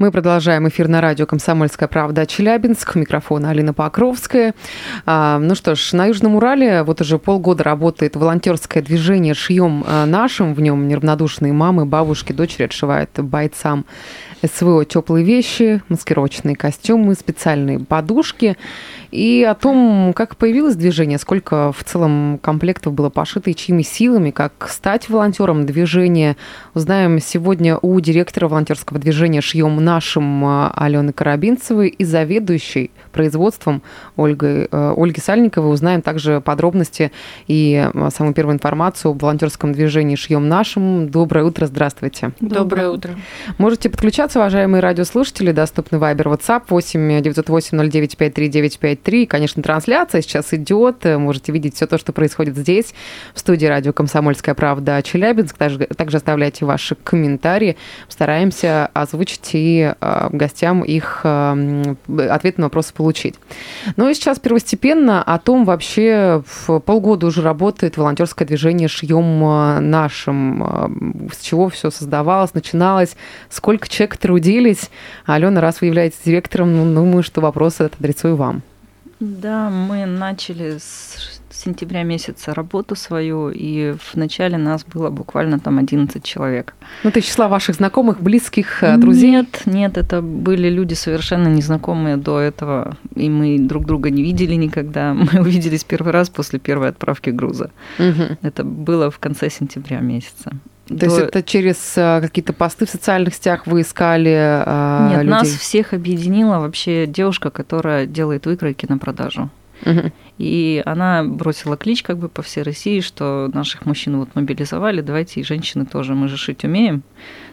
Мы продолжаем эфир на радио «Комсомольская правда» Челябинск. У микрофона Алина Покровская. А, ну что ж, на Южном Урале вот уже полгода работает волонтерское движение «Шьем а, нашим». В нем неравнодушные мамы, бабушки, дочери отшивают бойцам СВО теплые вещи, маскировочные костюмы, специальные подушки. И о том, как появилось движение, сколько в целом комплектов было пошито и чьими силами, как стать волонтером движения, узнаем сегодня у директора волонтерского движения «Шьем нашим» Алены Карабинцевой и заведующей производством Ольги, э, Ольги Сальниковой. Узнаем также подробности и самую первую информацию об волонтерском движении «Шьем нашим». Доброе утро, здравствуйте. Доброе утро. Можете подключаться, уважаемые радиослушатели. Доступны Вайбер, WhatsApp 8 908 09 53 953. Конечно, трансляция сейчас идет. Можете видеть все то, что происходит здесь, в студии радио «Комсомольская правда» Челябинск. Также, также оставляйте ваши комментарии. Стараемся озвучить и э, гостям их э, ответ на вопросы получить. Ну и сейчас первостепенно о том вообще в полгода уже работает волонтерское движение «Шьем нашим». Э, с чего все создавалось, начиналось, сколько человек трудились. Алена, раз вы являетесь директором, ну, думаю, что вопрос этот адресую вам. Да, мы начали с сентября месяца работу свою, и в начале нас было буквально там 11 человек. Ну, это числа ваших знакомых, близких, э, друзей? Нет, нет, это были люди совершенно незнакомые до этого, и мы друг друга не видели никогда. Мы увиделись первый раз после первой отправки груза. Угу. Это было в конце сентября месяца. То есть это через э, какие-то посты в социальных сетях вы искали э, Нет, людей? нас всех объединила вообще девушка, которая делает выкройки на продажу. Угу. И она бросила клич как бы по всей России, что наших мужчин вот мобилизовали, давайте и женщины тоже, мы же шить умеем,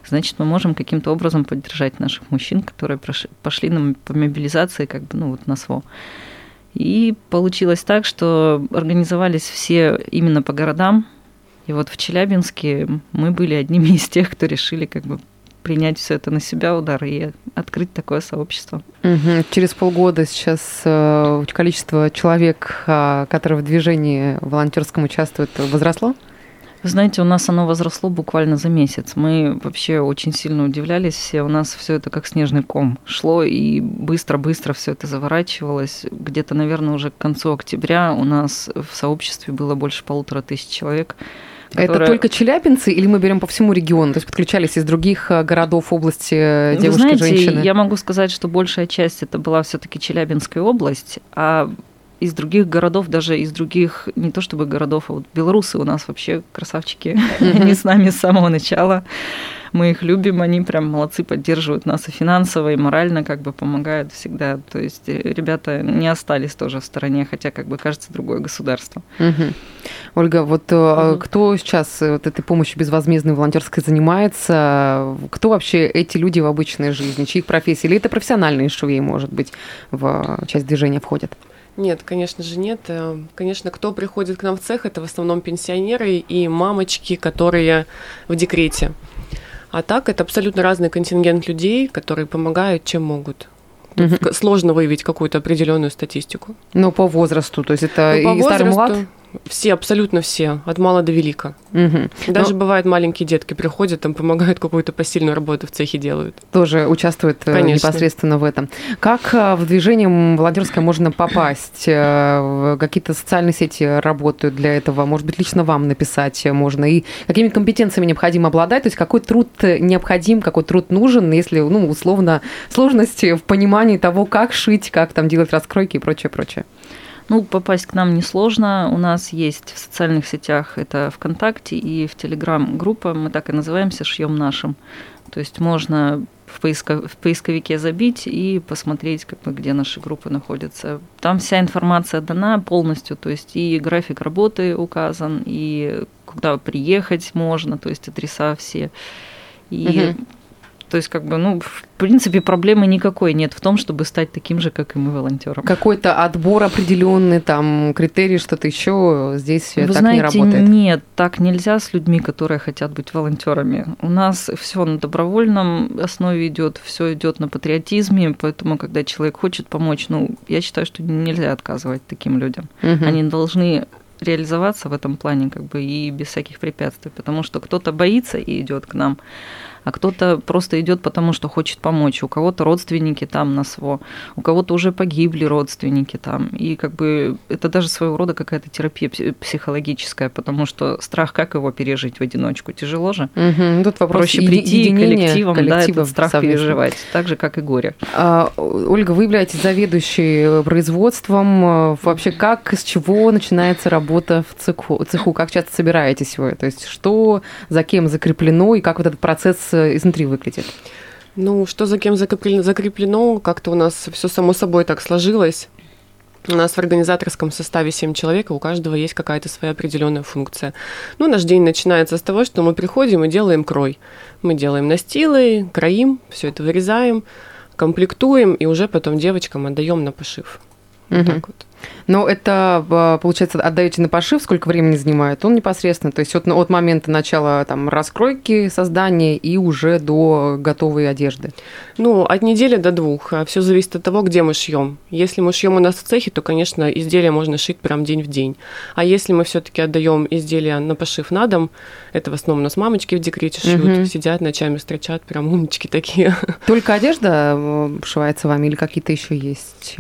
значит, мы можем каким-то образом поддержать наших мужчин, которые пошли на, по мобилизации как бы, ну вот на СВО. И получилось так, что организовались все именно по городам, и вот в Челябинске мы были одними из тех, кто решили как бы принять все это на себя удар и открыть такое сообщество. Угу. Через полгода сейчас э, количество человек, э, которые в движении волонтерском участвуют, возросло? Вы знаете, у нас оно возросло буквально за месяц. Мы вообще очень сильно удивлялись все. У нас все это как снежный ком шло, и быстро-быстро все это заворачивалось. Где-то, наверное, уже к концу октября у нас в сообществе было больше полутора тысяч человек. Которая... Это только челябинцы или мы берем по всему региону? То есть подключались из других э, городов, области э, девушки, Вы знаете, женщины? Я могу сказать, что большая часть это была все-таки Челябинская область, а из других городов, даже из других, не то чтобы городов, а вот белорусы у нас вообще красавчики, они с нами с самого начала мы их любим, они прям молодцы, поддерживают нас и финансово, и морально как бы помогают всегда. То есть э, ребята не остались тоже в стороне, хотя как бы кажется другое государство. Угу. Ольга, вот угу. кто сейчас э, вот этой помощью безвозмездной волонтерской занимается? Кто вообще эти люди в обычной жизни? Чьих профессий? Или это профессиональные швеи, может быть, в часть движения входят? Нет, конечно же нет. Конечно, кто приходит к нам в цех, это в основном пенсионеры и мамочки, которые в декрете. А так это абсолютно разный контингент людей, которые помогают, чем могут. Угу. Сложно выявить какую-то определенную статистику. Но по возрасту, то есть это ну, и возрасту, старый млад? Все, абсолютно все, от мала до велика. Угу. Даже Но... бывают маленькие детки приходят, там помогают какую-то посильную работу в цехе делают. Тоже участвуют э, Конечно. непосредственно в этом. Как э, в движение волонтерское можно попасть? Э, какие-то социальные сети работают для этого? Может быть, лично вам написать можно? И какими компетенциями необходимо обладать? То есть какой труд необходим, какой труд нужен, если, ну, условно, сложности в понимании того, как шить, как там делать раскройки и прочее, прочее. Ну, попасть к нам несложно. У нас есть в социальных сетях, это ВКонтакте и в Телеграм-группа, мы так и называемся «Шьем нашим». То есть можно в, поиско, в поисковике забить и посмотреть, как бы, где наши группы находятся. Там вся информация дана полностью, то есть и график работы указан, и куда приехать можно, то есть адреса все. И угу То есть, как бы, ну, в принципе, проблемы никакой нет в том, чтобы стать таким же, как и мы, волонтером. Какой-то отбор определенный, там, критерий, что-то еще здесь Вы так знаете, не работает. нет, так нельзя с людьми, которые хотят быть волонтерами. У нас все на добровольном основе идет, все идет на патриотизме, поэтому, когда человек хочет помочь, ну, я считаю, что нельзя отказывать таким людям. Мгм. Они должны реализоваться в этом плане как бы и без всяких препятствий, потому что кто-то боится и идет к нам, а кто-то просто идет потому, что хочет помочь. У кого-то родственники там на СВО, у кого-то уже погибли родственники там. И как бы это даже своего рода какая-то терапия пси- психологическая, потому что страх, как его пережить в одиночку? Тяжело же. Ну, Тут вопрос Проще прийти коллективом, да, этот страх совместно. переживать, так же, как и горе. А, Ольга, вы являетесь заведующей производством. А, Вообще, как, с чего начинается работа в цеху? цеху? Как часто собираетесь вы? То есть, что за кем закреплено и как вот этот процесс э, изнутри выглядит? Ну, что за кем закреплено, закреплено как-то у нас все само собой так сложилось. У нас в организаторском составе 7 человек, и у каждого есть какая-то своя определенная функция. Ну, наш день начинается с того, что мы приходим и делаем крой. Мы делаем настилы, кроим, все это вырезаем, комплектуем, и уже потом девочкам отдаем на пошив. Вот Мгм. так вот. Но это, а, получается, отдаете на пошив, сколько времени занимает? Он непосредственно, то есть от, от момента начала там, раскройки, создания и уже до готовой одежды. Ну, от недели до двух. Все зависит от того, где мы шьем. Если мы шьем у нас в цехе, то, конечно, изделия можно шить прям день в день. А если мы все-таки отдаем изделия на пошив на дом, это в основном у нас мамочки в декрете шьют, Мгм. сидят ночами, строчат, прям умнички такие. Только одежда э, шивается вами или какие-то еще есть?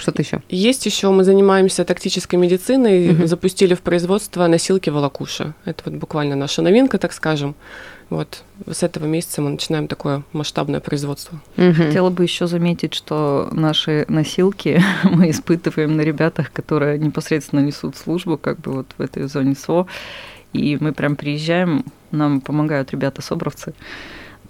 Что-то еще? Есть еще, мы занимаемся тактической медициной, Мгм. запустили в производство носилки волокуша. Это вот буквально наша новинка, так скажем. Вот с этого месяца мы начинаем такое масштабное производство. Хотела бы еще заметить, что наши носилки мы испытываем на ребятах, которые непосредственно несут службу, как бы вот в этой зоне СО. И мы прям приезжаем, нам помогают ребята-собровцы.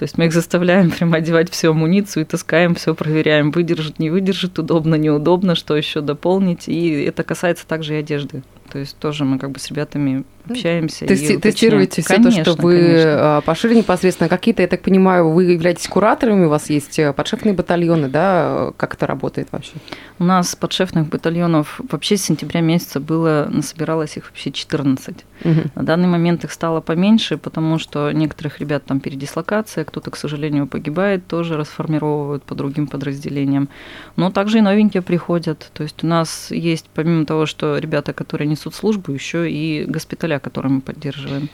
То есть мы их заставляем прям одевать всю амуницию и таскаем, все проверяем, выдержит, не выдержит, удобно, неудобно, что еще дополнить. И это касается также и одежды. То есть тоже мы как бы с ребятами общаемся. и Тести- тестируете все то, что Конечно, вы конечно. а, пошили непосредственно. Какие-то, я так понимаю, вы являетесь кураторами, у вас есть э, подшефные батальоны, да? Как это работает вообще? У нас подшефных батальонов вообще с сентября месяца было, насобиралось их вообще 14. Мгм. На данный момент их стало поменьше, потому что некоторых ребят там передислокация, кто-то, к сожалению, погибает, тоже расформировывают по другим подразделениям. Но также и новенькие приходят. То есть у нас есть, помимо того, что ребята, которые несут службу, еще и госпиталя, которые мы поддерживаем.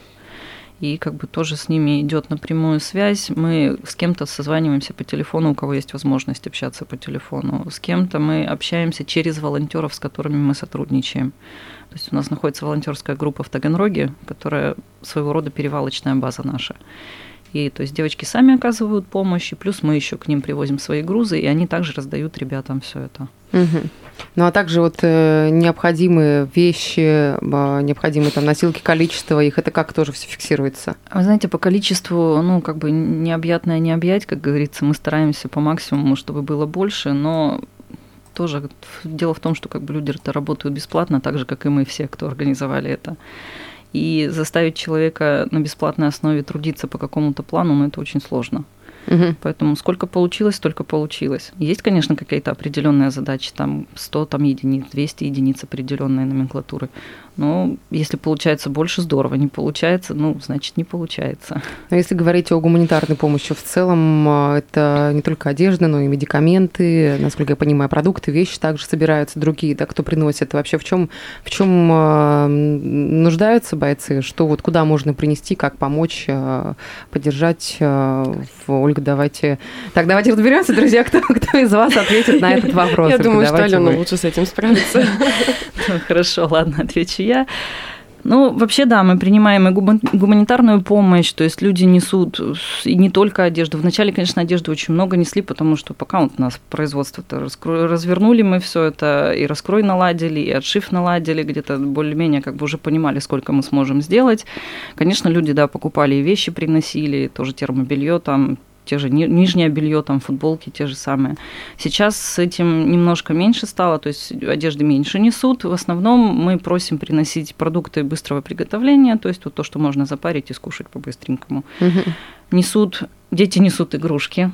И как бы тоже с ними идет напрямую связь. Мы с кем-то созваниваемся по телефону, у кого есть возможность общаться по телефону. С кем-то мы общаемся через волонтеров, с которыми мы сотрудничаем. То есть у нас находится волонтерская группа в Таганроге, которая своего рода перевалочная база наша. И то есть девочки сами оказывают помощь, и плюс мы еще к ним привозим свои грузы, и они также раздают ребятам все это. Мгм. Ну а также вот э, необходимые вещи, а, необходимые там носилки, количество их, это как тоже все фиксируется? Вы знаете, по количеству, ну, как бы необъятное не объять, как говорится, мы стараемся по максимуму, чтобы было больше, но тоже дело в том, что как бы люди-то работают бесплатно, так же, как и мы все, кто организовали это. И заставить человека на бесплатной основе трудиться по какому-то плану, ну, это очень сложно. Мгм. Поэтому сколько получилось, столько получилось. Есть, конечно, какие-то определенные задачи, там 100 там, единиц, 200 единиц определенной номенклатуры. Но если получается больше, здорово. Не получается, ну, значит, не получается. Но если говорить о гуманитарной помощи в целом, а, это не только одежда, но и медикаменты, насколько я понимаю, продукты, вещи также собираются, другие, да, кто приносит. Вообще в чем в чем а, нуждаются бойцы? Что вот куда можно принести, как помочь, а, поддержать? в- Ольга, давайте. Так, давайте разберемся, друзья, кто, кто из вас ответит на этот вопрос. Я думаю, что Алена лучше с этим справится. Хорошо, ладно, отвечу я. Ну, вообще, да, мы принимаем и гума- гуманитарную помощь, то есть люди несут и не только одежду. Вначале, конечно, одежды очень много несли, потому что пока вот у нас производство-то раскро- развернули мы все это, и раскрой наладили, и отшив наладили, где-то более-менее как бы уже понимали, сколько мы сможем сделать. Конечно, люди, да, покупали и вещи, приносили, тоже термобелье там, те же ни- нижнее белье, там футболки те же самые. Сейчас с этим немножко меньше стало, то есть одежды меньше несут. В основном мы просим приносить продукты быстрого приготовления, то есть вот то, что можно запарить и скушать по-быстренькому. Несут дети несут игрушки.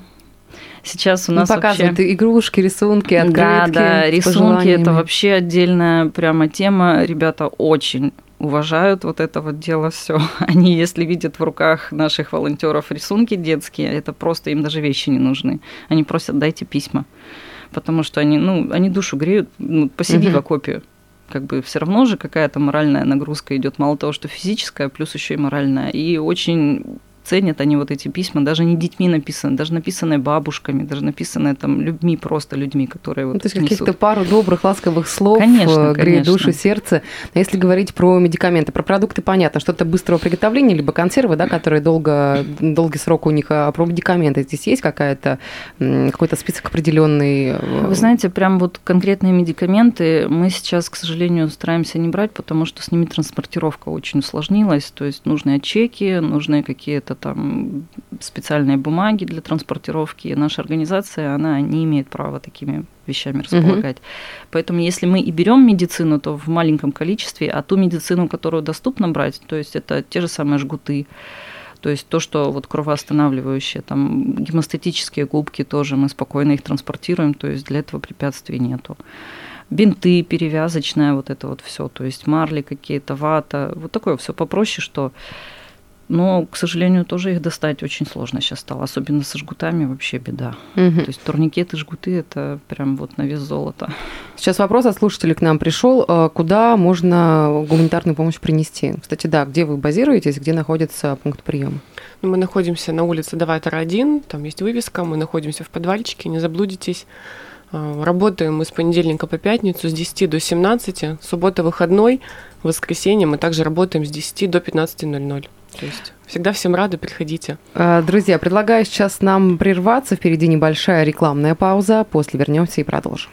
Сейчас у Ну, нас показывают вообще... игрушки, рисунки, открытки. Да, да, рисунки это вообще отдельная прямо тема. Ребята очень уважают вот это вот дело все. Они, если видят в руках наших волонтеров рисунки детские, это просто им даже вещи не нужны. Они просят дайте письма, потому что они, ну, они душу греют. Ну, посиди Мгм. в окопе, как бы все равно же какая-то моральная нагрузка идет, мало того, что физическая, плюс еще и моральная. И очень ценят они вот эти письма, даже не детьми написаны, даже написанные бабушками, даже написанные там людьми, просто людьми, которые вот Ну, то есть каких-то пару добрых, ласковых слов, Конечно, э, греет душу, сердце. А если говорить про медикаменты, про продукты, понятно, что-то быстрого приготовления, либо консервы, да, которые долго, долгий срок у них, а про медикаменты здесь есть какая-то, какой-то список определенный? э, Вы знаете, прям вот конкретные медикаменты мы сейчас, к сожалению, стараемся не брать, потому что с ними транспортировка очень усложнилась. То есть нужны чеки, нужны какие-то там специальные бумаги для транспортировки. Наша организация, она не имеет права такими вещами располагать. Поэтому если мы и берем медицину, то в маленьком количестве, а ту медицину, которую доступно брать, то есть это те же самые жгуты, то есть то, что вот кровоостанавливающие, там гемостатические губки тоже мы спокойно их транспортируем, то есть для этого препятствий нету. Бинты, перевязочное, вот это вот все, то есть марли какие-то, вата, вот такое все попроще, что но, к сожалению, тоже их достать очень сложно сейчас стало, особенно со жгутами вообще беда. мгм. То есть турникеты, жгуты это прям вот на вес золота. Сейчас вопрос от слушателей к нам пришел. э, Куда можно гуманитарную помощь принести? Кстати, да, где вы базируетесь, где находится пункт приема? Ну, Мы находимся на улице Даватора 1, там есть вывеска, мы находимся в подвальчике, не заблудитесь. А, Работаем мы с понедельника по пятницу с 10 до 17, суббота выходной, воскресенье мы также работаем с 10 до 15.00. То есть всегда всем рады, приходите. Э, Друзья, предлагаю сейчас нам прерваться. Впереди небольшая рекламная пауза. После вернемся и продолжим.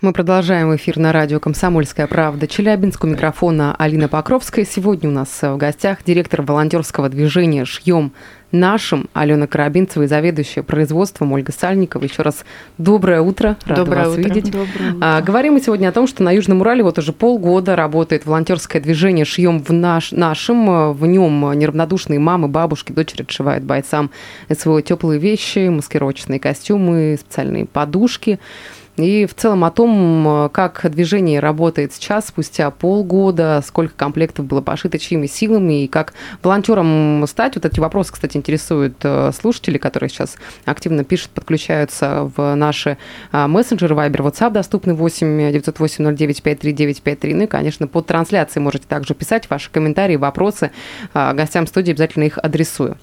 Мы продолжаем эфир на радио «Комсомольская правда» Челябинск. У микрофона Алина Покровская. Сегодня у нас в гостях директор волонтерского движения «Шьем нашим» Алена Карабинцева и заведующая производством Ольга Сальникова. Еще раз доброе утро. Рада Доброе вас утро. видеть. А, говорим мы сегодня о том, что на Южном Урале вот уже полгода работает волонтерское движение «Шьем в наш, нашим». В нем неравнодушные мамы, бабушки, дочери отшивают бойцам СВО теплые вещи, маскировочные костюмы, специальные подушки. И в целом о том, как движение работает сейчас, спустя полгода, сколько комплектов было пошито, чьими силами, и как волонтером стать. Вот эти вопросы, кстати, интересуют э, слушателей, которые сейчас активно пишут, подключаются в наши а, мессенджеры, Viber, WhatsApp доступны 8 908 09 53953. Ну и, конечно, под трансляцией можете также писать ваши комментарии, вопросы. Гостям студии обязательно их адресую.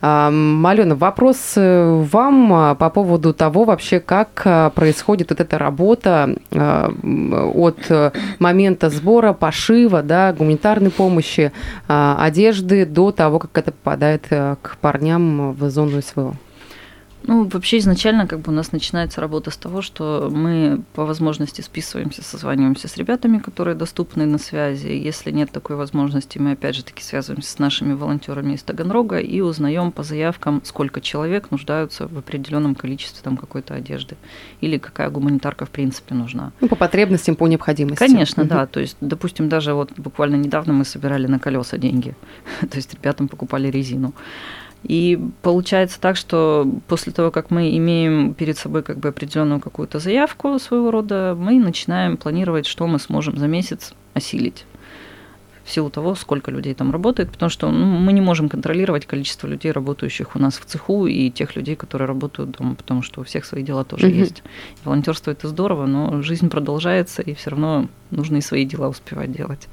А, Алена, вопрос э, вам по поводу того вообще, как происходит вот эта работа м, от э, момента сбора, пошива, да, гуманитарной помощи, а, одежды до того, как это попадает э, к парням в зону СВО. Ну, вообще изначально как бы у нас начинается работа с того, что мы по возможности списываемся, созваниваемся с ребятами, которые доступны на связи. Если нет такой возможности, мы опять же таки связываемся с нашими волонтерами из Таганрога и узнаем по заявкам, сколько человек нуждаются в определенном количестве там какой-то одежды или какая гуманитарка в принципе нужна. Ну, по потребностям, по необходимости. Конечно, Мгм. да. То есть, допустим, даже вот буквально недавно мы собирали на колеса деньги. То есть ребятам покупали резину. И получается так, что после того, как мы имеем перед собой как бы определенную какую-то заявку своего рода, мы начинаем планировать, что мы сможем за месяц осилить в силу того, сколько людей там работает, потому что ну, мы не можем контролировать количество людей, работающих у нас в цеху, и тех людей, которые работают дома, потому что у всех свои дела тоже Мгм. есть. Волонтерство это здорово, но жизнь продолжается, и все равно нужно и свои дела успевать делать.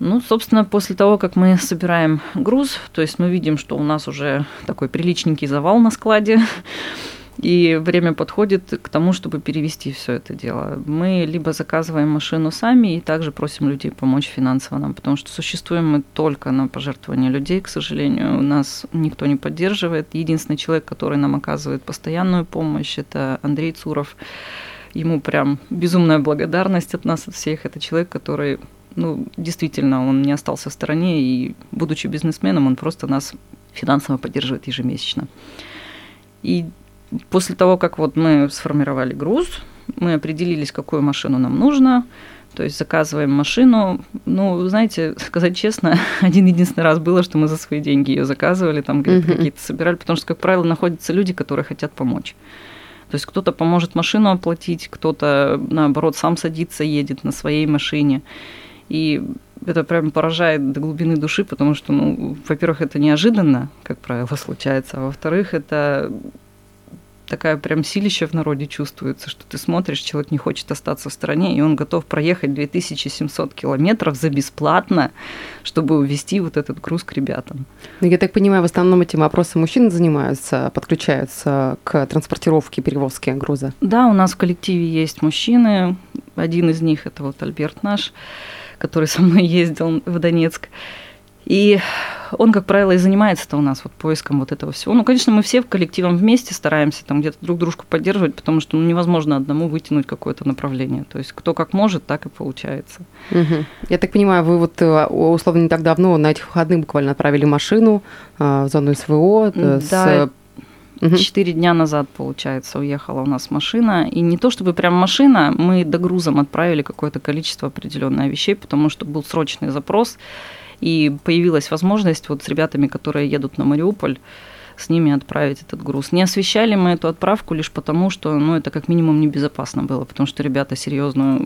Ну, собственно, после того, как мы собираем груз, то есть мы видим, что у нас уже такой приличненький завал на складе, и время подходит к тому, чтобы перевести все это дело. Мы либо заказываем машину сами и также просим людей помочь финансово нам, потому что существуем мы только на пожертвования людей, к сожалению. Нас никто не поддерживает. Единственный человек, который нам оказывает постоянную помощь, это Андрей Цуров. Ему прям безумная благодарность от нас, от всех. Это человек, который ну, действительно, он не остался в стороне, и, будучи бизнесменом, он просто нас финансово поддерживает ежемесячно. И после того, как вот мы сформировали груз, мы определились, какую машину нам нужно, То есть заказываем машину. Ну, знаете, сказать честно, один единственный раз было, что мы за свои деньги ее заказывали, там Мгм. какие-то собирали, потому что, как правило, находятся люди, которые хотят помочь. То есть кто-то поможет машину оплатить, кто-то, наоборот, сам садится, едет на своей машине. И это прям поражает до глубины души, потому что, ну, во-первых, это неожиданно, как правило, случается, а во-вторых, это такая прям силища в народе чувствуется, что ты смотришь, человек не хочет остаться в стране, и он готов проехать 2700 километров за бесплатно, чтобы увезти вот этот груз к ребятам. Ну, Я так понимаю, в основном этим вопросом мужчины занимаются, подключаются к транспортировке, перевозке груза. Да, у нас в коллективе есть мужчины. Один из них это вот Альберт наш, который со мной ездил в Донецк. И он, как правило, и занимается-то у нас вот поиском вот этого всего. Ну, конечно, мы все в коллективом вместе стараемся там где-то друг дружку поддерживать, потому что ну, невозможно одному вытянуть какое-то направление. То есть кто как может, так и получается. Мгм. Я так понимаю, вы вот э, условно не так давно на этих выходных буквально отправили машину э, в зону СВО. э, с, Да, мгм. Четыре дня назад, получается, уехала у нас машина. И не то чтобы прям машина, мы догрузом отправили какое-то количество определенное вещей, потому что был срочный запрос. И появилась возможность вот с ребятами, которые едут на Мариуполь, с ними отправить этот груз. Не освещали мы эту отправку лишь потому, что ну, это как минимум небезопасно было, потому что ребята серьезную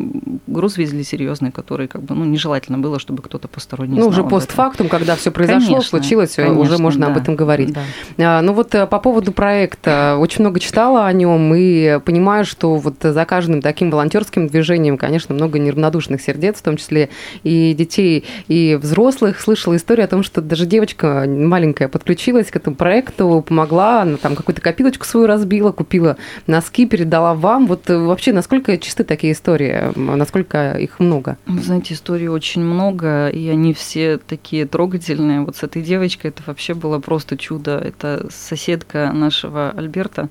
груз везли серьезный, который как бы ну, нежелательно было, чтобы кто-то посторонний Ну, уже об постфактум, когда все произошло, Конечно, случилось, э, уже конечно, можно об да. этом говорить. Да. А, Ну вот э, по поводу проекта, очень много читала о нем и понимаю, что вот за каждым таким волонтерским движением, конечно, много неравнодушных сердец, в том числе и детей, и взрослых. Слышала историю о том, что даже девочка маленькая подключилась к этому проекту, помогла, она там какую-то копилочку свою разбила, купила носки, передала вам. Вот э, вообще, насколько чисты такие истории, насколько их много? Вы знаете, историй очень много, и они все такие трогательные. Вот с этой девочкой это вообще было просто чудо. Это соседка нашего Альберта.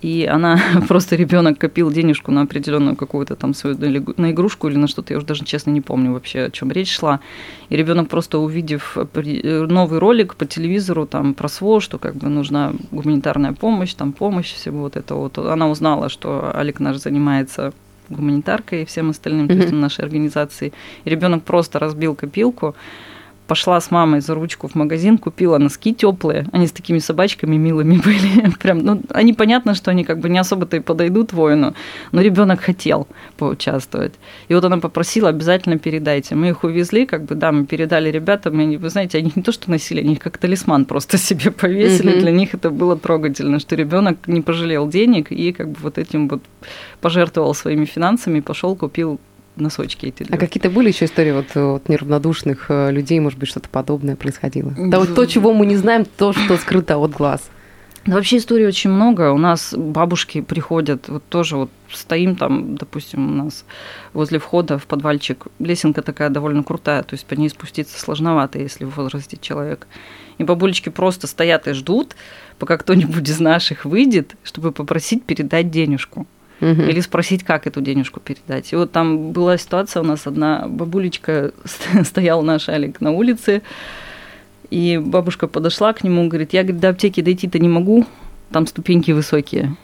И она просто ребенок копил денежку на определенную какую-то там свою на игрушку или на что-то, я уже даже честно не помню вообще, о чем речь шла. И ребенок просто увидев при- э, новый ролик по телевизору там про СВО, что как бы нужна гуманитарная помощь, там помощь, всего вот это вот. Она узнала, что Алик наш занимается гуманитаркой и всем остальным, то есть нашей организации. И ребенок просто разбил копилку, пошла с мамой за ручку в магазин, купила носки теплые. Они с такими собачками милыми были. Прям, ну, они понятно, что они как бы не особо-то и подойдут воину, но ребенок хотел поучаствовать. И вот она попросила, обязательно передайте. Мы их увезли, как бы, да, мы передали ребятам, и они, вы знаете, они не то что носили, они их как талисман просто себе повесили. Мгм. Для них это было трогательно, что ребенок не пожалел денег и как бы вот этим вот пожертвовал своими финансами, пошел купил носочки эти. А какие-то были еще истории вот от неравнодушных э, людей, может быть, что-то подобное происходило? Да вот то, чего мы не знаем, то, что скрыто от глаз. Да, вообще историй очень много. У нас бабушки приходят, вот тоже вот стоим там, допустим, у нас возле входа в подвальчик. Лесенка такая довольно крутая, то есть по ней спуститься сложновато, если в возрасте человек. И бабулечки просто стоят и ждут, пока кто-нибудь из наших выйдет, чтобы попросить передать денежку. Мгм. Или спросить, как эту денежку передать. И вот там была ситуация, у нас одна бабулечка стоял наш Алик на улице, и бабушка подошла к нему, говорит, я говорит, до аптеки дойти-то не могу, там ступеньки высокие.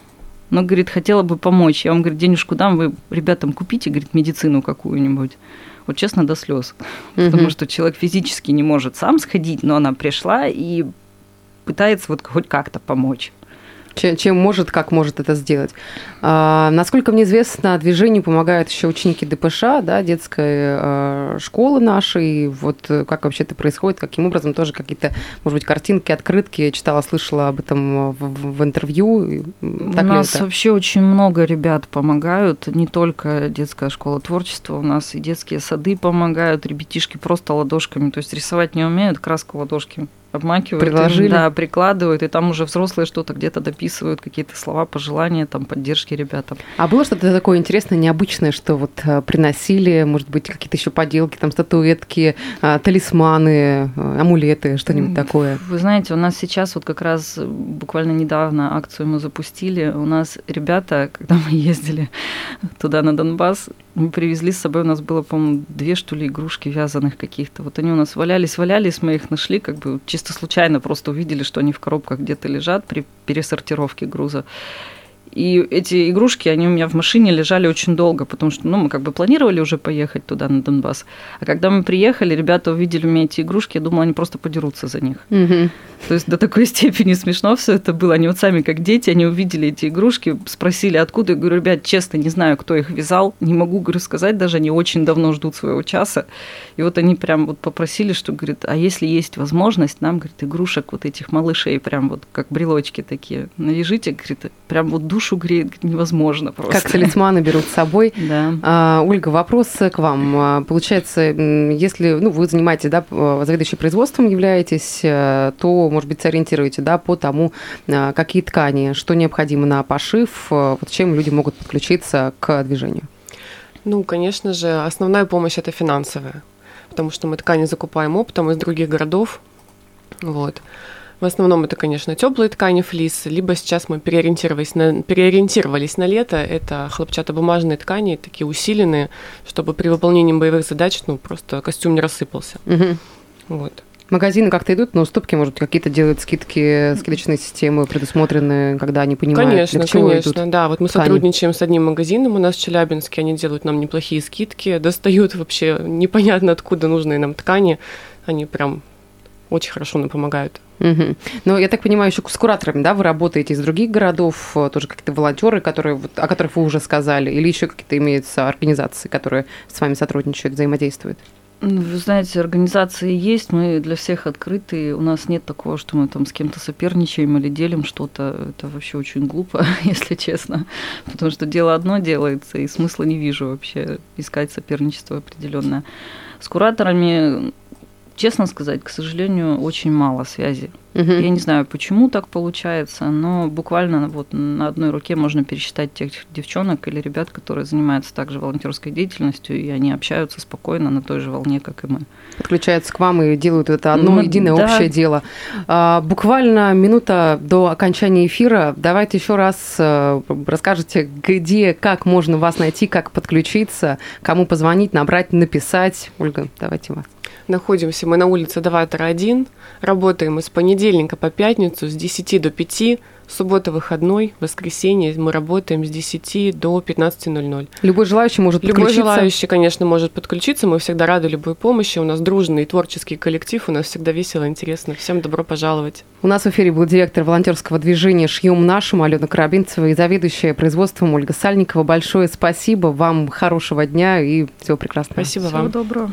Но, говорит, хотела бы помочь. Я вам, говорит, денежку дам, вы ребятам купите, говорит, медицину какую-нибудь. Вот честно, до слез. Потому Мгм. что человек физически не может сам сходить, но она пришла и пытается вот хоть как-то помочь. Чем, чем может, как может это сделать. А, насколько мне известно, движению помогают еще ученики ДПШ, да, детской э, школы нашей. Вот э, как вообще это происходит, каким образом тоже какие-то, может быть, картинки, открытки. Я читала, слышала об этом в, в- интервью. У Так ли нас вообще очень много ребят помогают, не только детская школа творчества, у нас и детские сады помогают, ребятишки просто ладошками, то есть рисовать не умеют, краску ладошки обмакивают, им, Приложили. да, прикладывают, и там уже взрослые что-то где-то дописывают, какие-то слова, пожелания, там, поддержки ребятам. А было что-то такое интересное, необычное, что вот э, приносили, может быть, какие-то еще поделки, там статуэтки, э, талисманы, э, амулеты, что-нибудь такое? Вы знаете, у нас сейчас вот как раз буквально недавно акцию мы запустили. У нас ребята, когда мы ездили туда на Донбасс, мы привезли с собой, у нас было, по-моему, две, что ли, игрушки вязаных каких-то. Вот они у нас валялись, валялись, мы их нашли, как бы чисто случайно просто увидели, что они в коробках где-то лежат при пересортировке груза. И эти игрушки, они у меня в машине лежали очень долго, потому что, ну, мы как бы планировали уже поехать туда, на Донбасс. А когда мы приехали, ребята увидели у меня эти игрушки, я думала, они просто подерутся за них. Мгм. То есть до такой степени смешно все это было. Они вот сами как дети, они увидели эти игрушки, спросили, откуда. Я говорю, ребят, честно, не знаю, кто их вязал. Не могу, говорю, сказать даже. Они очень давно ждут своего часа. И вот они прям вот попросили, что, говорит, а если есть возможность, нам, говорит, игрушек вот этих малышей, прям вот как брелочки такие, навяжите, говорит, прям вот душу греет, невозможно просто. Как талисманы берут с собой. Да. А, Ольга, вопрос к вам. А, Получается, если ну, вы занимаетесь, да, заведующей производством являетесь, э, то, может быть, сориентируете да, по тому, а, какие ткани, что необходимо на пошив, э, вот чем люди могут подключиться к движению. Ну, конечно же, основная помощь это финансовая, потому что мы ткани закупаем оптом из других городов. Вот. В основном это, конечно, теплые ткани флис, либо сейчас мы переориентировались на, переориентировались на лето. Это хлопчатобумажные ткани, такие усиленные, чтобы при выполнении боевых задач, ну, просто костюм не рассыпался. Мгм. Вот. Магазины как-то идут на уступки, может, какие-то делают скидки, скидочные системы предусмотрены, когда они понимают, Конечно, для чего конечно, идут. да. Вот мы ткани. сотрудничаем с одним магазином у нас в Челябинске, они делают нам неплохие скидки, достают вообще непонятно откуда нужные нам ткани, они прям очень хорошо нам помогают. Мгм. Ну, я так понимаю, еще с кураторами, да, вы работаете из других городов, э, тоже какие-то волонтеры, которые, вот, о которых вы уже сказали, или еще какие-то имеются организации, которые с вами сотрудничают, взаимодействуют? Ну, Вы знаете, организации есть, мы для всех открыты. У нас нет такого, что мы там с кем-то соперничаем или делим что-то. Это вообще очень глупо, если честно. Потому что дело одно делается, и смысла не вижу вообще искать соперничество определенное. С кураторами, честно сказать, к сожалению, очень мало связи. Мгм. Я не знаю, почему так получается, но буквально вот на одной руке можно пересчитать тех девчонок или ребят, которые занимаются также волонтерской деятельностью, и они общаются спокойно на той же волне, как и мы. подключаются к вам и делают это одно Ну, единое да. общее дело. А, буквально минута до окончания эфира. Давайте еще раз э, расскажете, где, как можно вас найти, как подключиться, кому позвонить, набрать, написать. Ольга, давайте вас. Находимся мы на улице Даватора 1, работаем мы с понедельника по пятницу с 10 до 5, суббота выходной, воскресенье мы работаем с 10 до 15.00. Любой желающий может Любой подключиться. желающий, конечно, может подключиться. Мы всегда рады любой помощи. У нас дружный и творческий коллектив. У нас всегда весело, интересно. Всем добро пожаловать. У нас в эфире был директор волонтерского движения «Шьем нашим» Алена Карабинцева и заведующая производством Ольга Сальникова. Большое спасибо вам, хорошего дня и всего прекрасного. Спасибо Всего вам. доброго.